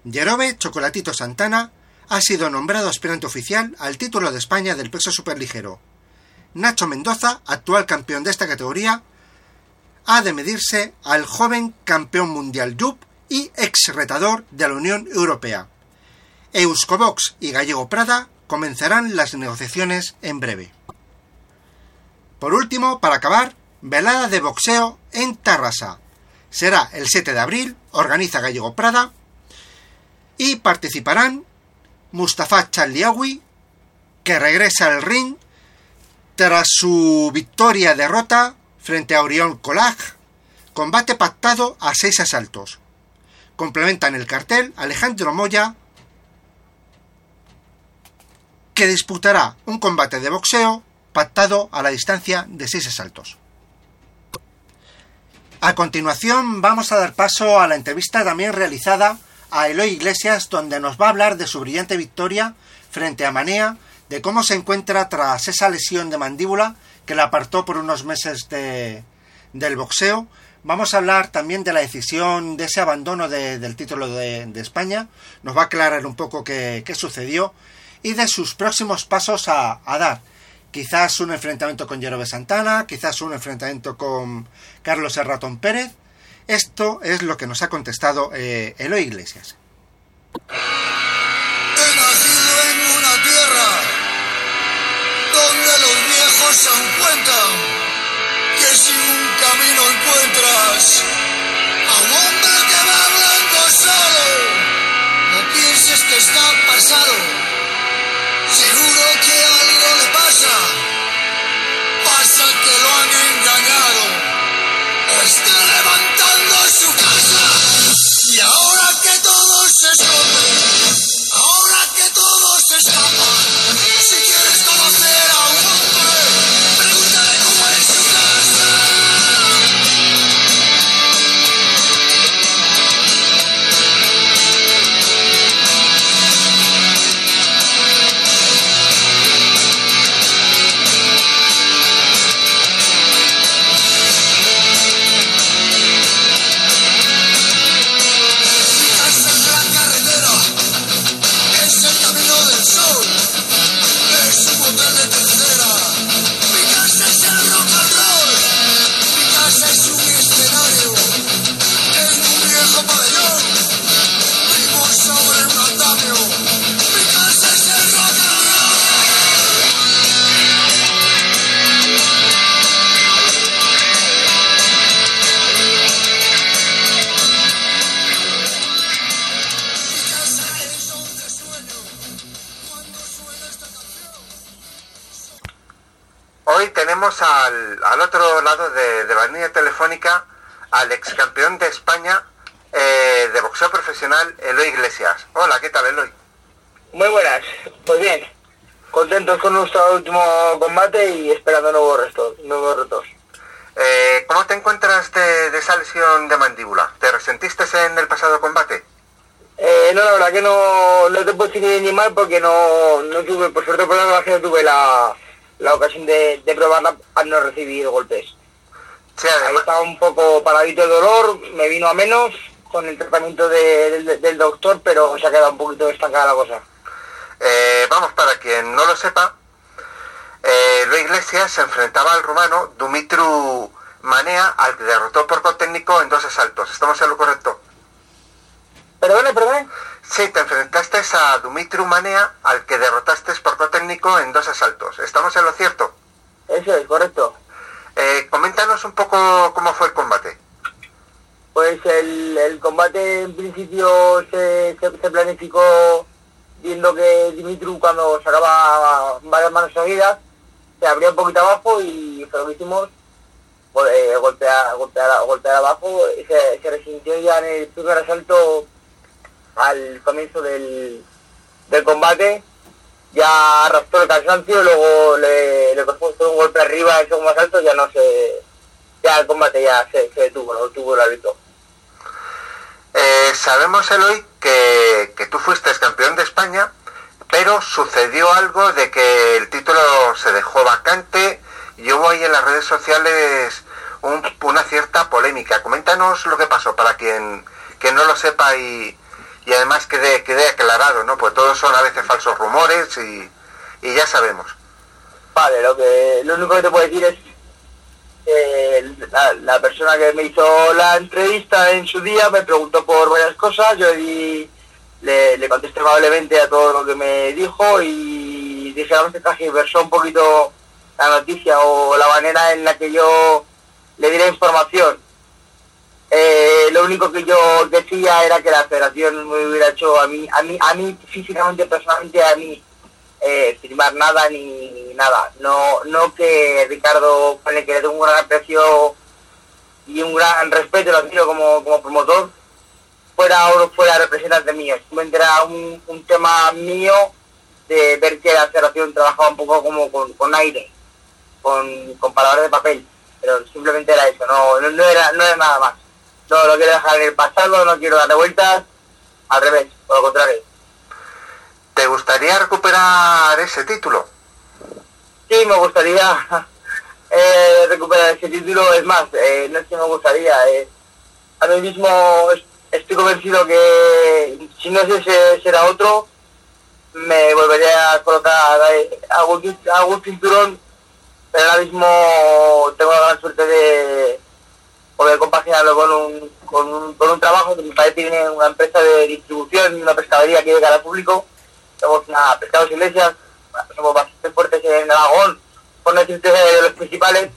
[SPEAKER 3] Jerobe Chocolatito Santana, ha sido nombrado aspirante oficial al título de España del peso superligero. Nacho Mendoza, actual campeón de esta categoría, ha de medirse al joven campeón mundial Jup y ex retador de la Unión Europea. Euskobox y Gallego Prada comenzarán las negociaciones en breve. Por último, para acabar, velada de boxeo en Tarrasa. Será el 7 de abril, organiza Gallego Prada, y participarán Mustafa Chaliawi, que regresa al ring tras su victoria derrota frente a Orión Colaj, combate pactado a seis asaltos. Complementan el cartel Alejandro Moya, que disputará un combate de boxeo pactado a la distancia de seis asaltos. A continuación vamos a dar paso a la entrevista también realizada a Eloy Iglesias, donde nos va a hablar de su brillante victoria frente a Manea, de cómo se encuentra tras esa lesión de mandíbula que la apartó por unos meses de, del boxeo. Vamos a hablar también de la decisión de ese abandono del título de, España. Nos va a aclarar un poco qué, sucedió y de sus próximos pasos a, dar. Quizás un enfrentamiento con Jerome Santana, quizás un enfrentamiento con Carlos Herratón Pérez. Esto es lo que nos ha contestado eh, Eloy Iglesias.
[SPEAKER 8] He nacido en una tierra donde los viejos se encuentran que si un camino encuentras a un hombre que va hablando solo, no pienses que está pasado, seguro que algo le pasa, pasa que lo han engañado, está levantando su casa, y ahora que todos se esconden,
[SPEAKER 3] tenemos al, al otro lado de, de la línea telefónica al ex campeón de España eh, de boxeo profesional, Eloy Iglesias. Hola, ¿qué tal, Eloy?
[SPEAKER 9] Muy buenas, pues bien, contentos con nuestro último combate y esperando nuevos retos. Nuevos retos.
[SPEAKER 3] Eh, ¿Cómo te encuentras de, de esa lesión de mandíbula? ¿Te resentiste en el pasado combate?
[SPEAKER 9] Eh, no, la verdad que no, no te puedo decir ni, ni mal porque no, no tuve, por suerte por la que no tuve la, la ocasión de, de probarla al no recibir golpes.
[SPEAKER 3] Sí,
[SPEAKER 9] Ahí estaba un poco paradito de dolor, me vino a menos con el tratamiento de- del- del doctor, pero se ha quedado un poquito estancada la cosa.
[SPEAKER 3] eh, vamos, para quien no lo sepa, eh, Eloy Iglesias se enfrentaba al rumano Dumitru Manea, al que derrotó por técnico en dos asaltos. ¿Estamos en lo correcto?
[SPEAKER 9] Perdone, perdone.
[SPEAKER 3] Sí, te enfrentaste a Dumitru Manea, al que derrotaste por técnico en dos asaltos. ¿Estamos en lo cierto?
[SPEAKER 9] Eso es, correcto.
[SPEAKER 3] Eh, coméntanos un poco cómo fue el combate.
[SPEAKER 9] Pues el, el combate en principio se, se, se planificó viendo que Dimitru cuando sacaba varias manos seguidas se abría un poquito abajo y fue lo que hicimos pues, eh, golpear, golpear, golpear abajo se, se resintió ya en el primer asalto al comienzo del, del combate ya arrastró el cansancio luego le, le costó un golpe arriba el segundo asalto ya no se ya el combate ya se, se detuvo, lo detuvo el árbitro.
[SPEAKER 3] Eh, sabemos, Eloy, que, que tú fuiste campeón de España, pero sucedió algo de que el título se dejó vacante y hubo ahí en las redes sociales un- una cierta polémica. Coméntanos lo que pasó para quien, quien no lo sepa y,
[SPEAKER 10] y además quede, quede aclarado, ¿no? Pues todos son a veces falsos rumores y, y ya sabemos.
[SPEAKER 9] Vale, lo que lo único que te puedo decir es que la, la persona que me hizo la entrevista en su día me preguntó por varias cosas, yo di- le, contesté amablemente a todo lo que me dijo y digamos que transversó un poquito la noticia o la manera en la que yo le di la información. Eh, lo único que yo decía era que la federación me hubiera hecho a mí, a mí, a mí físicamente, personalmente, a mí eh, firmar nada ni nada. No, no que Ricardo, con el que le tengo un gran aprecio y un gran respeto, lo admiro como, como promotor, fuera o fuera representante mío. Simplemente era un, un tema mío de ver que la federación trabajaba un poco como con, con aire, con, con palabras de papel. Pero simplemente era eso, no, no, no era, no era nada más. No lo quiero dejar el pasado, no quiero darle vueltas, al revés, por lo contrario.
[SPEAKER 10] ¿Te gustaría recuperar ese título?
[SPEAKER 9] Sí, me gustaría [laughs] eh, recuperar ese título. Es más, eh, no es que me gustaría. eh, a mí mismo es- estoy convencido que si no es ese, será otro. Me volveré a colocar algún, algún cinturón, pero ahora mismo tengo la gran suerte de poder compaginarlo con un, con un, con un trabajo que mi padre tiene una empresa de distribución y una pescadería que llega al público. Somos una pescados iglesias, somos bastante fuertes en Aragón, por no decirte de los principales.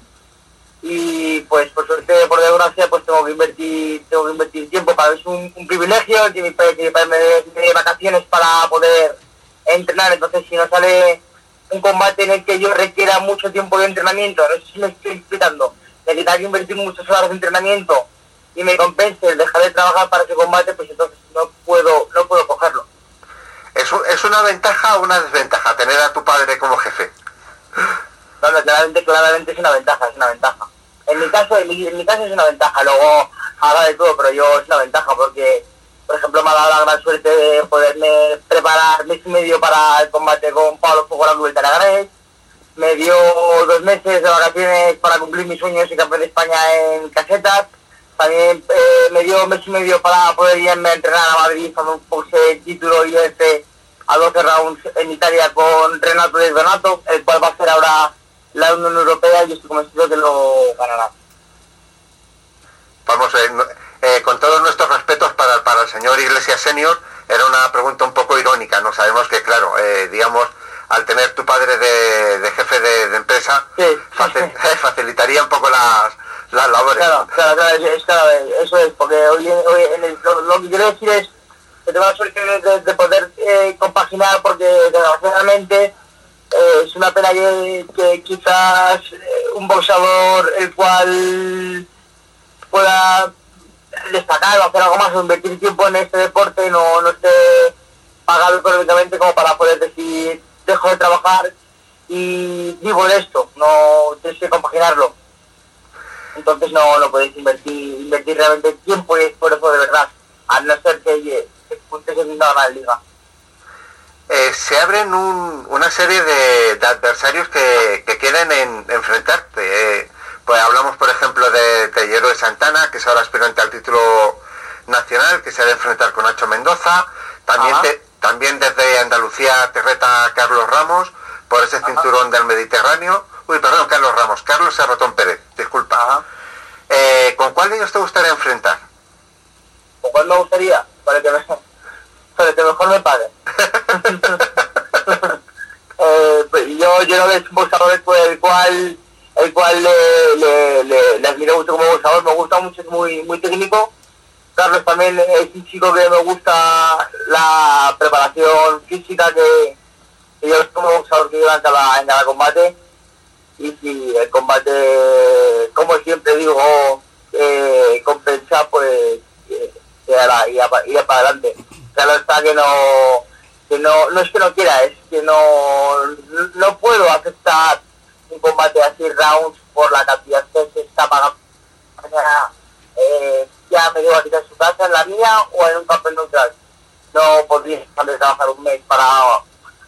[SPEAKER 9] Y pues por suerte, por desgracia, pues tengo que invertir, tengo que invertir tiempo para es un, privilegio que mi que mi padre me dé me vacaciones para poder entrenar. Entonces si no sale un combate en el que yo requiera mucho tiempo de entrenamiento, no sé si me estoy explicando, necesitar que invertir muchas horas de entrenamiento y me compense el dejar de trabajar para ese combate, pues entonces no puedo, no puedo cogerlo.
[SPEAKER 10] ¿Es, ¿Es una ventaja o una desventaja tener a tu padre como jefe?
[SPEAKER 9] No, no, claramente, claramente es una ventaja, es una ventaja. En mi caso, en mi, en mi caso es una ventaja, luego haga de todo, pero yo es una ventaja porque, por ejemplo, me ha dado la gran suerte de poderme preparar mes y medio para el combate con Pablo Fogorandu del Taragares. Me dio dos meses de vacaciones para cumplir mis sueños y campeón de España en casetas. También eh, me dio mes y medio para poder irme a entrenar a Madrid puse el título y este a 12 rounds en Italia con Renato de Donato, el cual va a ser ahora la Unión Europea y estoy convencido que lo ganará.
[SPEAKER 10] Vamos, eh, eh, con todos nuestros respetos para, para el señor Iglesias Senior, era una pregunta un poco irónica, ¿no? Sabemos que, claro, eh, digamos, al tener tu padre de, de jefe de, de empresa, facil- [laughs] facilitaría un poco las, las labores.
[SPEAKER 9] Claro, claro, claro, es- es- claro, eso es, porque hoy, hoy en el- lo, lo que quiero decir es que tengo la suerte de, de- de poder eh, compaginar porque desgraciadamente eh, es una pena que, que quizás eh, un boxeador el cual pueda destacar o hacer algo más o invertir tiempo en este deporte no, no esté pagado económicamente como para poder decir dejo de trabajar y vivo de esto, no tienes que compaginarlo entonces no, no podéis invertir, invertir realmente tiempo y esfuerzo de verdad, a no ser que, estés en una gran liga.
[SPEAKER 10] Eh, se abren un- una serie de, de adversarios que, que quieren en- enfrentarte. Eh, pues hablamos, por ejemplo, de, de Hierro de Santana, que es ahora aspirante al título nacional, que se ha de enfrentar con Nacho Mendoza. También, te- también desde Andalucía te reta Carlos Ramos por ese cinturón del Mediterráneo. Uy, perdón, Carlos Ramos. Carlos Serratón Pérez, disculpa. Eh, ¿Con cuál de ellos te gustaría enfrentar?
[SPEAKER 9] ¿Con cuál me gustaría? Para que, me, [laughs] para que mejor me pague. [laughs] eh, yo, yo no es un boxeador el cual el cual le, le, le, le admiro mucho como boxeador, me gusta mucho, es muy, muy técnico. También es un chico que me gusta la preparación física que, yo como boxeador que lleva en cada, combate. Y si el combate, como siempre digo, eh, compensa, pues eh, hará, ir, para adelante. Claro está que no, que no, no es que no quiera, es que no, no puedo aceptar un combate así rounds por la cantidad que se está pagando. Eh, ya me debo a quitar su casa en la mía o en un papel neutral. No podría dejar de trabajar un mes para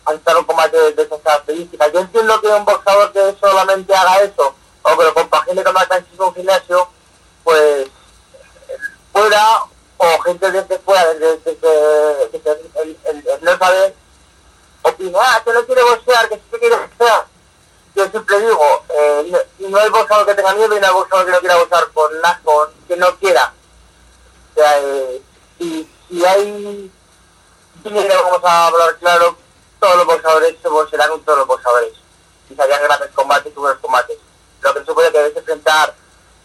[SPEAKER 9] aceptar un combate de esas características. Yo entiendo que un boxeador que solamente haga eso o que lo compagine con una cancha en un gimnasio, pues pueda o gente desde fuera, desde, desde, el, el, el no saber, opina, ah, que no quiere boxear, que sí quiere boxear. Yo siempre digo, eh, no, no hay boxeador que tenga miedo y no hay boxeador que no quiera boxear con, con que no quiera. Si, si hay dinero, vamos a hablar claro, todos los boxeadores se boxearán con todos los boxeadores. Y se harían grandes combates y buenos combates. Lo que puede que debes enfrentar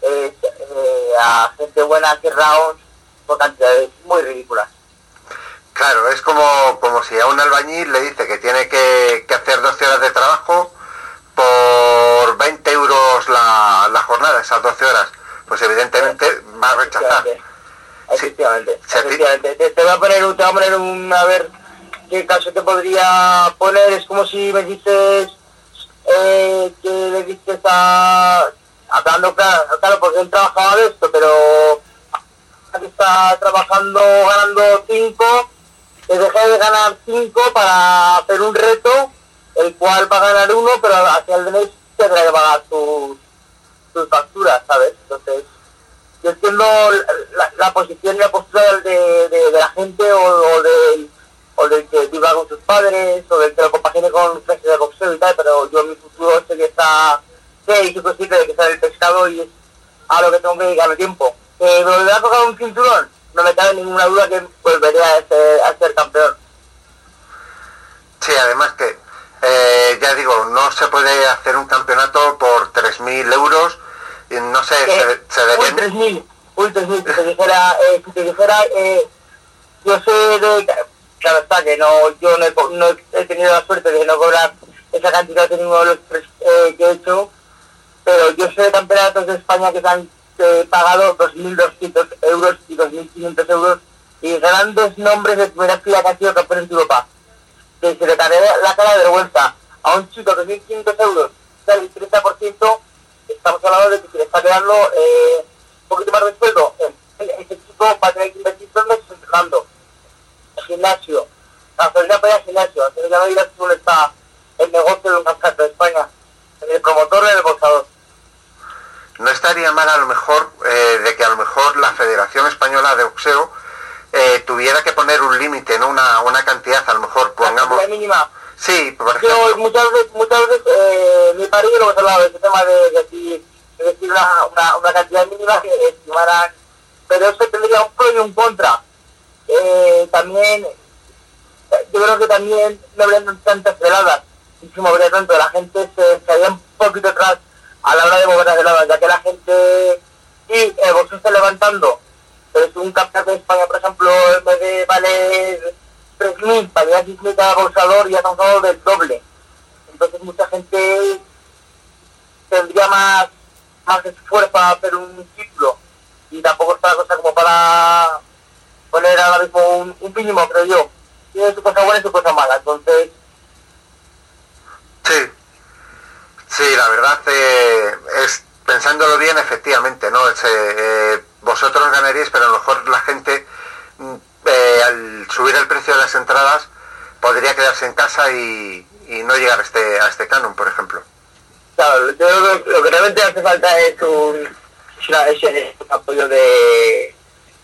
[SPEAKER 9] eh, eh, a gente buena que rounds por cantidades muy ridículas.
[SPEAKER 10] Claro, es como, como si a un albañil le dice que tiene que, que hacer 12 horas de trabajo por 20 euros la, la jornada, esas 12 horas. Pues evidentemente va a rechazar.
[SPEAKER 9] Efectivamente, efectivamente. Te, te voy a poner un, te voy a poner un, a ver qué caso te podría poner. Es como si me dices eh, que le dices a, hablando claro, claro, porque él trabajaba de esto, pero está trabajando ganando 5, le dejé de ganar 5 para hacer un reto, el cual va a ganar uno, pero al final del mes tendrá que pagar sus, sus facturas, ¿sabes? Entonces, entiendo la, la posición y la postura de, de- la gente o, o del o del que viva con sus padres o del que lo compagine con clases de boxeo y tal, pero yo en mi futuro sé que está sé y soy consciente de que el pescado y es a lo que tengo que dedicarme tiempo. ¿Que me volverá a tocar un cinturón? No me cabe ninguna duda que volveré a ser, a ser campeón.
[SPEAKER 10] Sí, además que, eh, ya digo, no se puede hacer un campeonato por 3.000 euros. No sé, se, se
[SPEAKER 9] Uy,
[SPEAKER 10] debe...
[SPEAKER 9] 3.000, uy, 3.000, si te dijera, eh, si te dijera, eh, yo sé de, claro está que no, yo no he, no he tenido la suerte de no cobrar esa cantidad de ninguno de los tres eh, que he hecho, pero yo sé de campeonatos de España que se han eh, pagado 2.200 euros y 2.500 euros y grandes nombres de primera fila que han sido campeones de Europa. Que se le cae la cara de vergüenza a un chico de 2.500 euros, sea, el 30%, estamos hablando de que se le está quedando eh, un poquito más de sueldo. Ese chico va a tener que invertir dos meses entrenando. El gimnasio. Gasolina para ir al gimnasio. Entonces ya no dirás dónde está el negocio de un campeonato de España. El promotor y el boxador.
[SPEAKER 10] No estaría mal a lo mejor eh, de que a lo mejor la Federación Española de Boxeo eh, tuviera que poner un límite, ¿no? Una, una cantidad, a lo mejor pongamos...
[SPEAKER 9] La mínima.
[SPEAKER 10] Sí, por
[SPEAKER 9] Yo
[SPEAKER 10] ejemplo.
[SPEAKER 9] muchas veces, muchas veces eh, mi padre lo hemos hablado de ese tema de decir, de decir una, una, una cantidad mínima que estimaran, pero eso tendría un pro y un contra. Eh, también, yo creo que también no habrían tantas heladas, y movería tanto, la gente se estaría un poquito atrás a la hora de mover las heladas, ya que la gente, sí, el boxeo está levantando, pero si un campeonato de España, por ejemplo, en vez de valer 3.000 para llegar a 6.000 cada bolsador y ha alcanzado del doble. Entonces mucha gente tendría más, más esfuerzo para hacer un título y tampoco está la cosa como para poner ahora mismo un, un mínimo, creo yo. Tiene su cosa buena y su cosa mala. Entonces,
[SPEAKER 10] Sí, sí, la verdad eh, es pensándolo bien, efectivamente, ¿no? Es, eh, vosotros ganaríais, pero a lo mejor la gente mm, eh, al subir el precio de las entradas podría quedarse en casa y, y no llegar a este, a este canon, por ejemplo.
[SPEAKER 9] claro, yo lo que realmente hace falta es un, es un apoyo de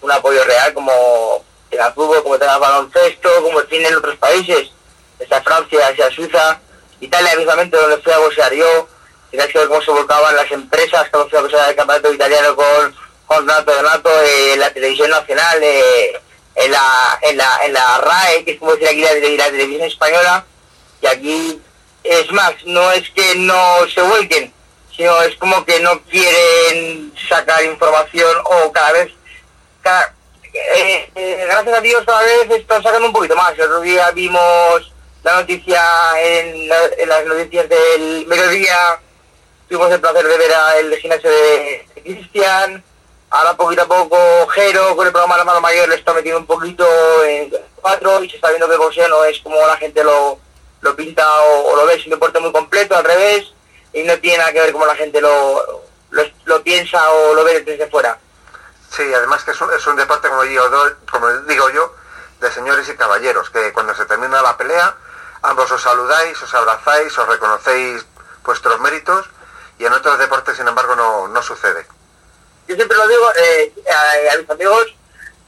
[SPEAKER 9] un apoyo real como tenga fútbol, como tenga baloncesto, como tienen otros países, sea Francia, sea Suiza, Italia mismamente donde fui a boxear yo, tenías que ver cómo se volcaban las empresas, cómo fui a boxear el campeonato italiano con, con Renato Donato, eh, la televisión nacional, eh, en la, en la, en la RAE, que es como decir aquí la, la televisión española, y aquí es más, no es que no se vuelquen, sino es como que no quieren sacar información o cada vez, eh, eh, gracias a Dios cada vez están sacando un poquito más. El otro día vimos la noticia en, la- en las noticias del mediodía, tuvimos el placer de ver a el gimnasio de Cristian, ahora poquito a poco Jero con el programa La Mano Mayor le está metiendo un poquito en cuatro y se está viendo que el no es como la gente lo, lo pinta o, lo ve, es un deporte muy completo, al revés, y no tiene nada que ver como la gente lo, lo, piensa o lo ve desde fuera.
[SPEAKER 10] Sí, además que es un, deporte, como digo, como digo yo, de señores y caballeros, que cuando se termina la pelea, ambos os saludáis, os abrazáis, os reconocéis vuestros méritos, y en otros deportes, sin embargo, no, no sucede.
[SPEAKER 9] Yo siempre lo digo eh, a, a mis amigos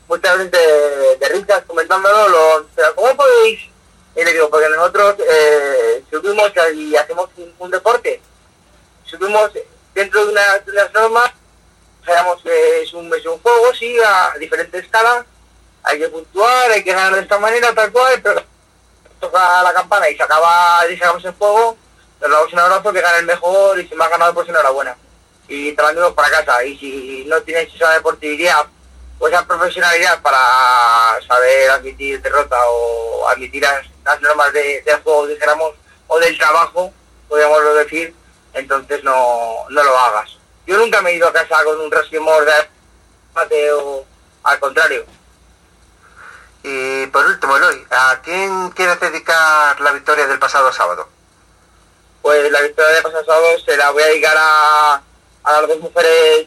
[SPEAKER 9] muchas veces de, risas comentándolo, lo, pero ¿cómo podéis? Y le digo, porque nosotros eh, subimos y hacemos un, deporte, subimos dentro de, una, de unas normas, sabemos que es un, es un juego, sí, a diferente escala, hay que puntuar, hay que ganar de esta manera, tal cual, pero toca la campana y se acaba y sacamos el juego, nos damos un abrazo, que gane el mejor y si me ha ganado pues enhorabuena. Y mandamos para casa. Y si no tienes esa deportividad o esa profesionalidad para saber admitir derrota o admitir las, las normas de, del juego, dijéramos, o del trabajo, podríamos decir, entonces no, no lo hagas. Yo nunca me he ido a casa con un resquemor de empate o al contrario.
[SPEAKER 3] Y por último, Eloy, ¿a quién quieres dedicar la victoria del pasado sábado?
[SPEAKER 9] Pues la victoria del pasado sábado se la voy a dedicar a, a las dos mujeres,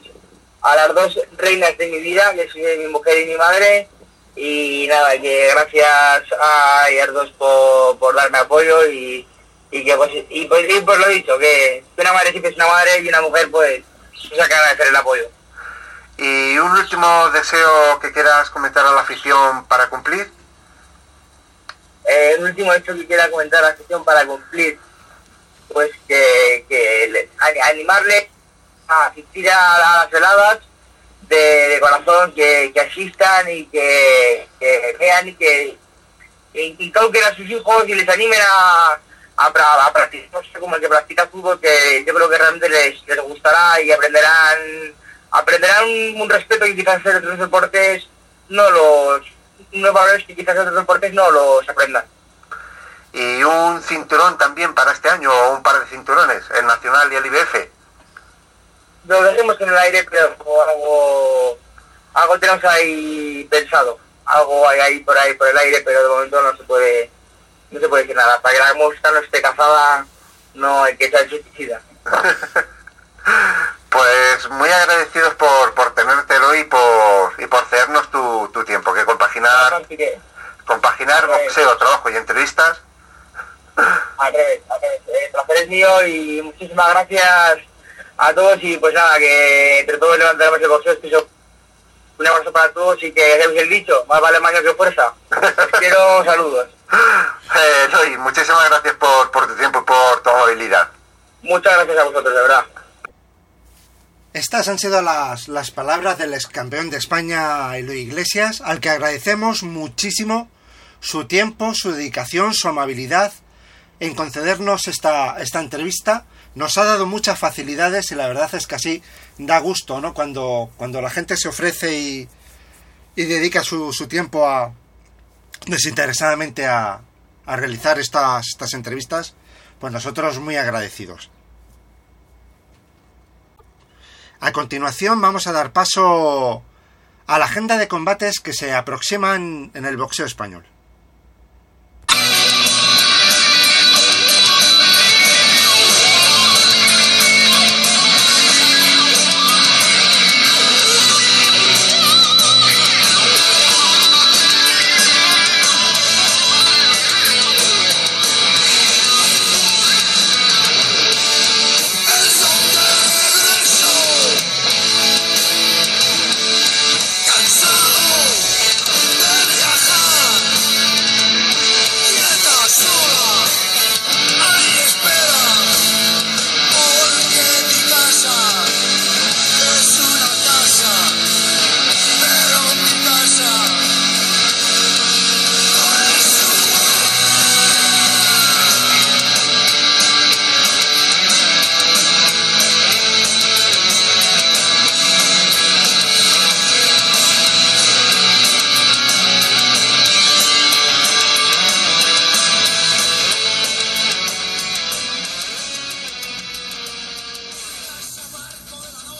[SPEAKER 9] a las dos reinas de mi vida, que son mi mujer y mi madre. Y nada, que gracias a ellas dos por, por darme apoyo y, y que pues, y pues, y pues lo dicho, que una madre siempre es una madre y una mujer pues se que agradecer el apoyo.
[SPEAKER 3] ¿Y un último deseo que quieras comentar a la afición para cumplir?
[SPEAKER 9] Eh, el último hecho que quiera comentar a la afición para cumplir, pues que, que animarle a asistir a las veladas de, corazón, que, asistan y que, vean y que, que inculquen a sus hijos y les animen a, a, pra- a practicar, como que practica fútbol, que yo creo que realmente les, les gustará y aprenderán aprenderán un, respeto que quizás en otros deportes no los unos valores que quizás otros deportes no los aprendan.
[SPEAKER 3] Y un cinturón también para este año, o un par de cinturones, el Nacional y el IBF.
[SPEAKER 9] Lo dejemos en el aire, pero algo, algo tenemos ahí pensado. Algo hay ahí por ahí por el aire, pero de momento no se puede no se puede decir nada. Para que la mosca no esté cazada, no hay que echar insecticida. [laughs]
[SPEAKER 3] Pues muy agradecidos por, por tenértelo y por, y por cedernos tu, tu tiempo, que compaginar, compaginar boxeo, trabajo y entrevistas.
[SPEAKER 9] al revés, al revés. El placer es mío y muchísimas gracias a todos y pues nada, que entre todos levantaremos el boxeo. Un abrazo para todos y que sabéis el dicho, más vale mañana que fuerza. [laughs] Quiero saludos.
[SPEAKER 3] Eh, muchísimas gracias por, por tu tiempo y por tu amabilidad.
[SPEAKER 9] Muchas gracias a vosotros, de verdad.
[SPEAKER 3] Estas han sido las, las palabras del ex campeón de España, Eloy Iglesias, al que agradecemos muchísimo su tiempo, su dedicación, su amabilidad en concedernos esta, esta entrevista. Nos ha dado muchas facilidades y la verdad es que así da gusto, ¿no? Cuando, cuando la gente se ofrece y, y dedica su, tiempo a desinteresadamente a, a realizar estas, estas entrevistas, pues nosotros muy agradecidos. A continuación vamos a dar paso a la agenda de combates que se aproximan en el boxeo español.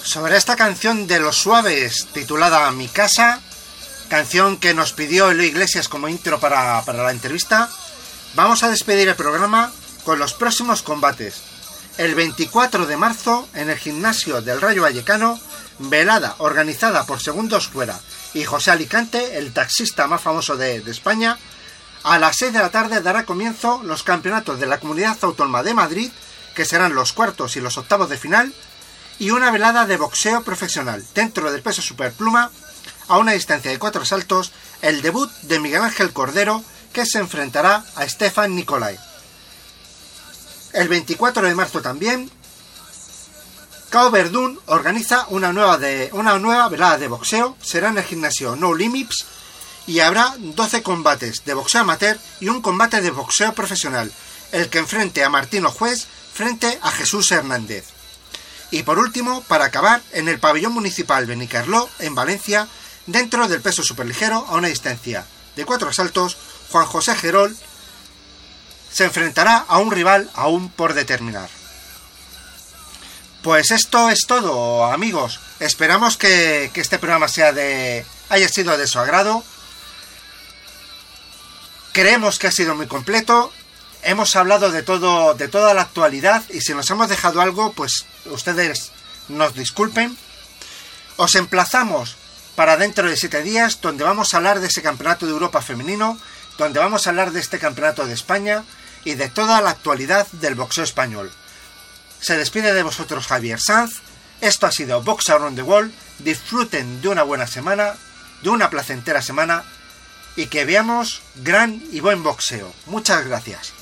[SPEAKER 3] Sobre esta canción de Los Suaves titulada Mi Casa, canción que nos pidió Eloy Iglesias como intro para, para la entrevista, vamos a despedir el programa con los próximos combates. El 24 de marzo en el gimnasio del Rayo Vallecano, velada organizada por Segundos Fuera y José Alicante, el taxista más famoso de, de España, a las 6 de la tarde dará comienzo los campeonatos de la Comunidad Autónoma de Madrid, que serán los cuartos y los octavos de final, y una velada de boxeo profesional dentro del peso superpluma a una distancia de cuatro saltos el debut de Miguel Ángel Cordero que se enfrentará a Stefan Nicolai. El 24 de marzo también, Cao organiza una nueva, de, una nueva velada de boxeo, será en el gimnasio No Limits y habrá 12 combates de boxeo amateur y un combate de boxeo profesional, el que enfrente a Martino Juez frente a Jesús Hernández. Y por último, para acabar, en el pabellón municipal Benicarló, en Valencia, dentro del peso superligero a una distancia de cuatro asaltos, Juan José Gerol se enfrentará a un rival aún por determinar. Pues esto es todo, amigos. Esperamos que, este programa haya sido de su agrado. Creemos que ha sido muy completo. Hemos hablado de todo, de toda la actualidad. Y si nos hemos dejado algo, pues ustedes nos disculpen. Os emplazamos para dentro de siete días, donde vamos a hablar de ese campeonato de Europa femenino, donde vamos a hablar de este campeonato de España y de toda la actualidad del boxeo español. Se despide de vosotros Javier Sanz. Esto ha sido Box Around the World. Disfruten de una buena semana, de una placentera semana y que veamos gran y buen boxeo. Muchas gracias.